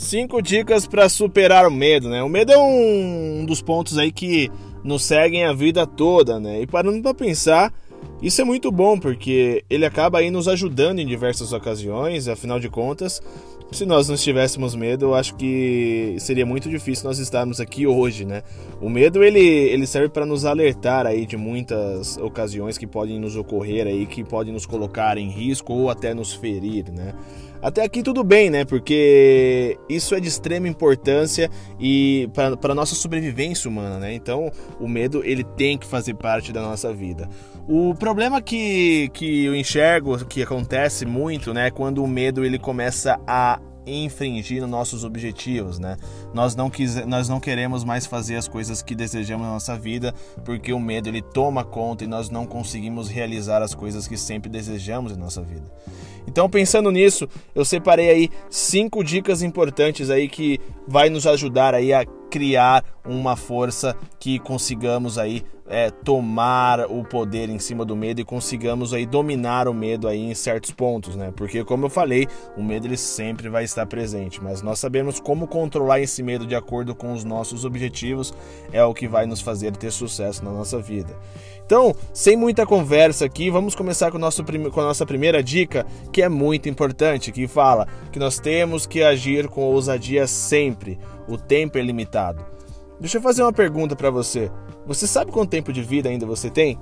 Cinco dicas para superar o medo, né? O medo é um dos pontos aí que nos seguem a vida toda, né? E parando para pensar, isso é muito bom porque ele acaba aí nos ajudando em diversas ocasiões, afinal de contas, se nós não tivéssemos medo, eu acho que seria muito difícil nós estarmos aqui hoje, né? O medo ele, ele serve para nos alertar aí de muitas ocasiões que podem nos ocorrer aí, que podem nos colocar em risco ou até nos ferir, né? Até aqui tudo bem, né? Porque isso é de extrema importância e para nossa sobrevivência humana, né? Então, o medo ele tem que fazer parte da nossa vida. O problema que, que eu enxergo que acontece muito, né, é quando o medo ele começa a infringir nossos objetivos, né? Nós não, quis, nós não queremos mais fazer as coisas que desejamos na nossa vida porque o medo ele toma conta e nós não conseguimos realizar as coisas que sempre desejamos em nossa vida. Então, pensando nisso, eu separei aí cinco dicas importantes aí que vai nos ajudar aí a criar uma força que consigamos aí é, tomar o poder em cima do medo e consigamos aí dominar o medo aí em certos pontos, né? Porque como eu falei, o medo ele sempre vai estar presente, mas nós sabemos como controlar esse medo de acordo com os nossos objetivos é o que vai nos fazer ter sucesso na nossa vida. Então, sem muita conversa aqui, vamos começar com, nosso, com a nossa primeira dica, que é muito importante, que fala que nós temos que agir com ousadia sempre. O tempo é limitado. Deixa eu fazer uma pergunta para você. Você sabe quanto tempo de vida ainda você tem?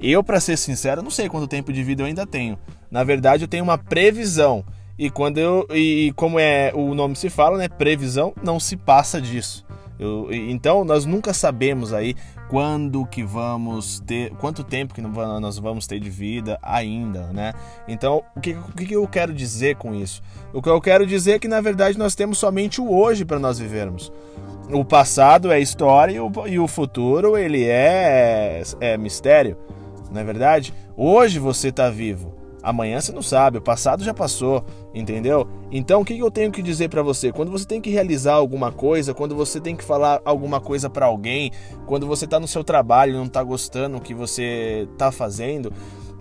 Eu, para ser sincero, não sei quanto tempo de vida eu ainda tenho. Na verdade, eu tenho uma previsão. E quando eu e como é o nome se fala, né, previsão, não se passa disso. Eu, então nós nunca sabemos aí quando que vamos ter, quanto tempo que nós vamos ter de vida ainda, né? Então, o que, o que eu quero dizer com isso? O que eu quero dizer é que na verdade nós temos somente o hoje para nós vivermos. O passado é história e o, e o futuro ele é, é mistério, não é verdade? Hoje você está vivo. Amanhã você não sabe, o passado já passou, entendeu? Então o que eu tenho que dizer para você? Quando você tem que realizar alguma coisa, quando você tem que falar alguma coisa para alguém, quando você tá no seu trabalho e não tá gostando do que você tá fazendo,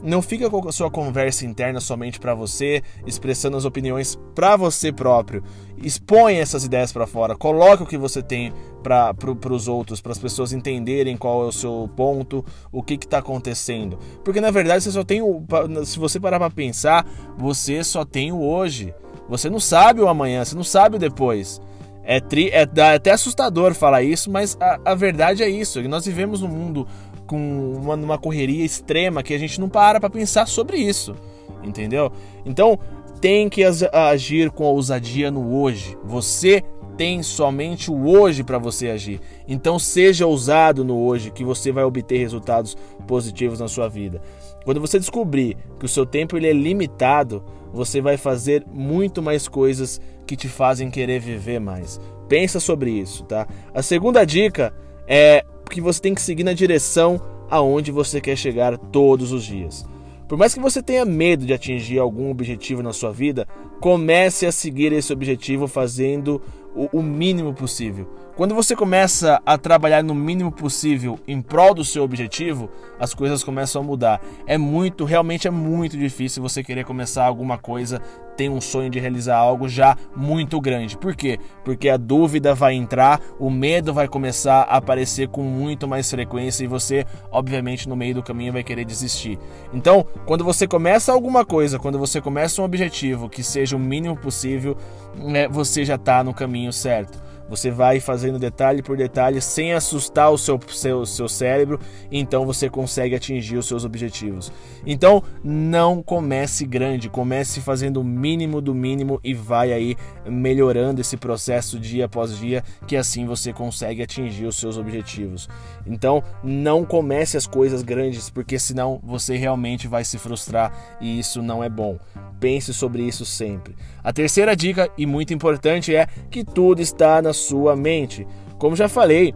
não fica com a sua conversa interna somente para você, expressando as opiniões para você próprio. Expõe essas ideias para fora, coloque o que você tem para pro, os outros, para as pessoas entenderem qual é o seu ponto, o que está acontecendo. Porque na verdade você só tem o. Se você parar para pensar, você só tem o hoje. Você não sabe o amanhã, você não sabe o depois. É, tri, é, é até assustador falar isso, mas a, a verdade é isso. Nós vivemos num mundo com uma, uma correria extrema que a gente não para para pensar sobre isso, entendeu? Então tem que agir com ousadia no hoje. Você tem somente o hoje para você agir. Então seja ousado no hoje que você vai obter resultados positivos na sua vida. Quando você descobrir que o seu tempo ele é limitado, você vai fazer muito mais coisas que te fazem querer viver mais. Pensa sobre isso, tá? A segunda dica é que você tem que seguir na direção aonde você quer chegar todos os dias. Por mais que você tenha medo de atingir algum objetivo na sua vida, comece a seguir esse objetivo fazendo o, mínimo possível. Quando você começa a trabalhar no mínimo possível em prol do seu objetivo, as coisas começam a mudar. É muito, realmente é muito difícil você querer começar alguma coisa, ter um sonho de realizar algo já muito grande. Por quê? Porque a dúvida vai entrar, o medo vai começar a aparecer com muito mais frequência e você, obviamente, no meio do caminho vai querer desistir. Então, quando você começa alguma coisa, quando você começa um objetivo que seja o mínimo possível, né, você já está no caminho certo. Você vai fazendo detalhe por detalhe sem assustar o seu, seu, seu cérebro, então você consegue atingir os seus objetivos. Então não comece grande, comece fazendo o mínimo do mínimo e vai aí melhorando esse processo dia após dia, que assim você consegue atingir os seus objetivos. Então não comece as coisas grandes, porque senão você realmente vai se frustrar e isso não é bom. Pense sobre isso sempre. A terceira dica, e muito importante, é que tudo está na sua mente. Como já falei,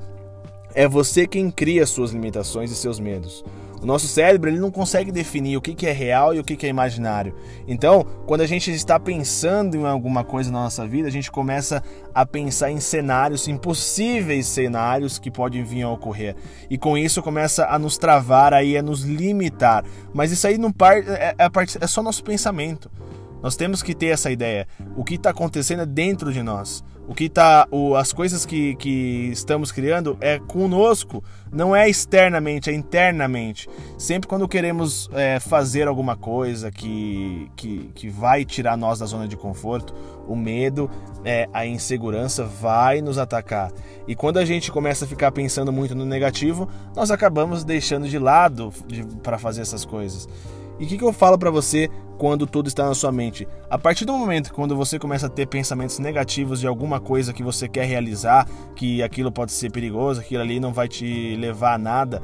é você quem cria suas limitações e seus medos. O nosso cérebro ele não consegue definir o que é real e o que é imaginário. Então, quando a gente está pensando em alguma coisa na nossa vida, a gente começa a pensar em cenários, em possíveis cenários que podem vir a ocorrer. E com isso começa a nos travar aí, a nos limitar. Mas isso aí não é, é, é só nosso pensamento. Nós temos que ter essa ideia. O que está acontecendo é dentro de nós. O que tá, o, as coisas que, que estamos criando é conosco, não é externamente, é internamente. Sempre quando queremos é, fazer alguma coisa que, que, que vai tirar nós da zona de conforto, o medo, é, a insegurança vai nos atacar. E quando a gente começa a ficar pensando muito no negativo, nós acabamos deixando de lado de, para fazer essas coisas. E o que, que eu falo para você quando tudo está na sua mente? A partir do momento quando você começa a ter pensamentos negativos de alguma coisa que você quer realizar, que aquilo pode ser perigoso, aquilo ali não vai te levar a nada,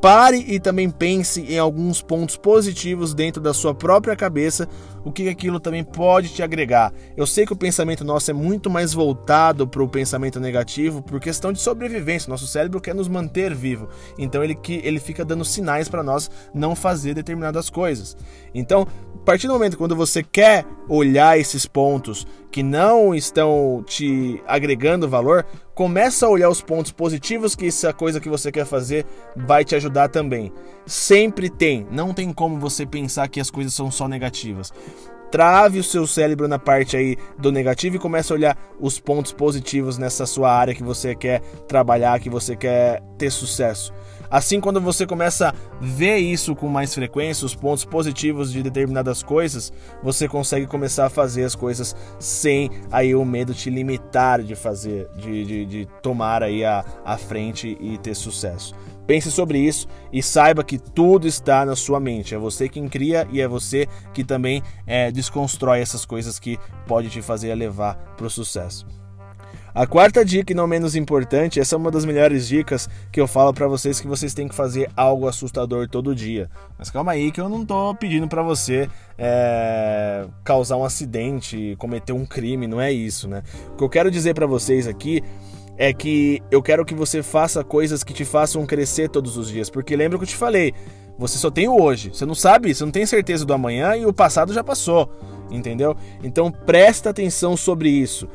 Pare e também pense em alguns pontos positivos dentro da sua própria cabeça, o que aquilo também pode te agregar. Eu sei que o pensamento nosso é muito mais voltado para o pensamento negativo por questão de sobrevivência. Nosso cérebro quer nos manter vivo, então ele, ele fica dando sinais para nós não fazer determinadas coisas. Então, partir do momento quando você quer olhar esses pontos que não estão te agregando valor, começa a olhar os pontos positivos que essa coisa que você quer fazer vai te ajudar também. Sempre tem, não tem como você pensar que as coisas são só negativas. Trave o seu cérebro na parte aí do negativo e comece a olhar os pontos positivos nessa sua área que você quer trabalhar, que você quer ter sucesso. Assim, quando você começa a ver isso com mais frequência, os pontos positivos de determinadas coisas, você consegue começar a fazer as coisas sem aí o medo te limitar de fazer, de, de, de tomar aí a, a frente e ter sucesso. Pense sobre isso e saiba que tudo está na sua mente. É você quem cria e é você que também é, desconstrói essas coisas que pode te fazer levar para o sucesso. A quarta dica, e não menos importante, essa é uma das melhores dicas que eu falo para vocês que vocês têm que fazer algo assustador todo dia. Mas calma aí que eu não tô pedindo para você é, causar um acidente, cometer um crime, não é isso, né? O que eu quero dizer para vocês aqui é que eu quero que você faça coisas que te façam crescer todos os dias, porque lembra que eu te falei, você só tem o hoje, você não sabe, você não tem certeza do amanhã e o passado já passou, entendeu? Então presta atenção sobre isso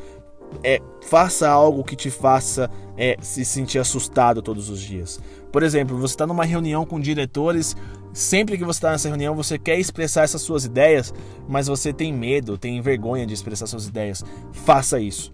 é, faça algo que te faça é, se sentir assustado todos os dias. Por exemplo, você está numa reunião com diretores, sempre que você está nessa reunião, você quer expressar essas suas ideias, mas você tem medo, tem vergonha de expressar suas ideias. Faça isso.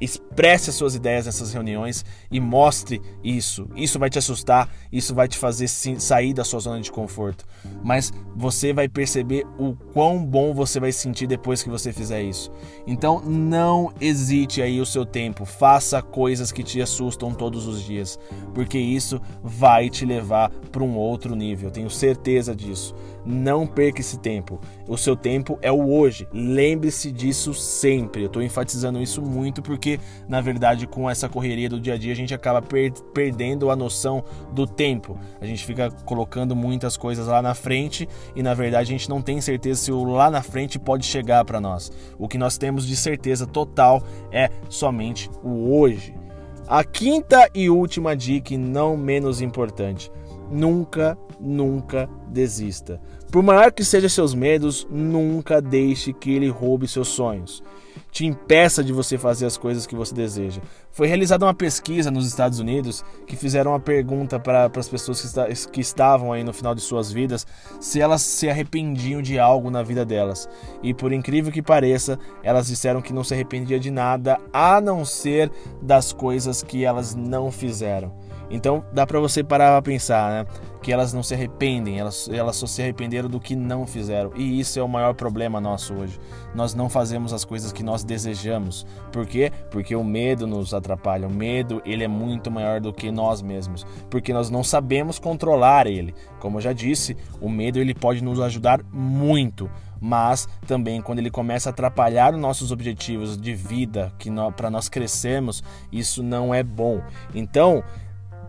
Expresse as suas ideias nessas reuniões e mostre isso. Isso vai te assustar, isso vai te fazer sair da sua zona de conforto. Mas você vai perceber o quão bom você vai sentir depois que você fizer isso. Então não hesite aí o seu tempo. Faça coisas que te assustam todos os dias, porque isso vai te levar para um outro nível. Tenho certeza disso. Não perca esse tempo. O seu tempo é o hoje. Lembre-se disso sempre. Eu estou enfatizando isso muito porque, na verdade, com essa correria do dia a dia, a gente acaba per perdendo a noção do tempo. A gente fica colocando muitas coisas lá na frente e, na verdade, a gente não tem certeza se o lá na frente pode chegar para nós. O que nós temos de certeza total é somente o hoje. A quinta e última dica, e não menos importante Nunca, nunca desista. Por maior que sejam seus medos, nunca deixe que ele roube seus sonhos. Te impeça de você fazer as coisas que você deseja. Foi realizada uma pesquisa nos Estados Unidos que fizeram uma pergunta para as pessoas que, está, que estavam aí no final de suas vidas se elas se arrependiam de algo na vida delas. E por incrível que pareça, elas disseram que não se arrependia de nada a não ser das coisas que elas não fizeram. Então dá para você parar para pensar, né? Que elas não se arrependem, elas, elas só se arrependeram do que não fizeram. E isso é o maior problema nosso hoje. Nós não fazemos as coisas que nós desejamos. Por quê? Porque o medo nos atrapalha. O medo, ele é muito maior do que nós mesmos. Porque nós não sabemos controlar ele. Como eu já disse, o medo ele pode nos ajudar muito mas também quando ele começa a atrapalhar os nossos objetivos de vida, que para nós crescermos, isso não é bom. Então,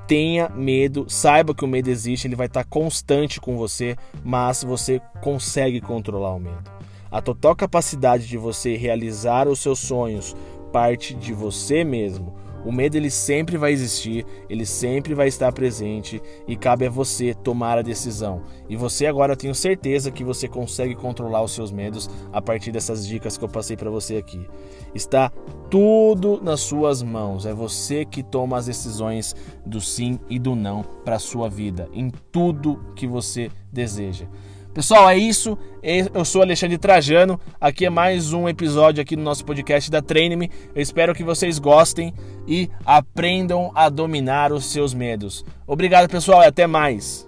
tenha medo, saiba que o medo existe, ele vai estar constante com você, mas você consegue controlar o medo. A total capacidade de você realizar os seus sonhos parte de você mesmo. O medo ele sempre vai existir, ele sempre vai estar presente e cabe a você tomar a decisão. E você agora tenho certeza que você consegue controlar os seus medos a partir dessas dicas que eu passei para você aqui. Está tudo nas suas mãos. É você que toma as decisões do sim e do não para sua vida, em tudo que você deseja. Pessoal, é isso. Eu sou Alexandre Trajano. Aqui é mais um episódio aqui no nosso podcast da Treine-me. Eu espero que vocês gostem e aprendam a dominar os seus medos. Obrigado, pessoal, e até mais.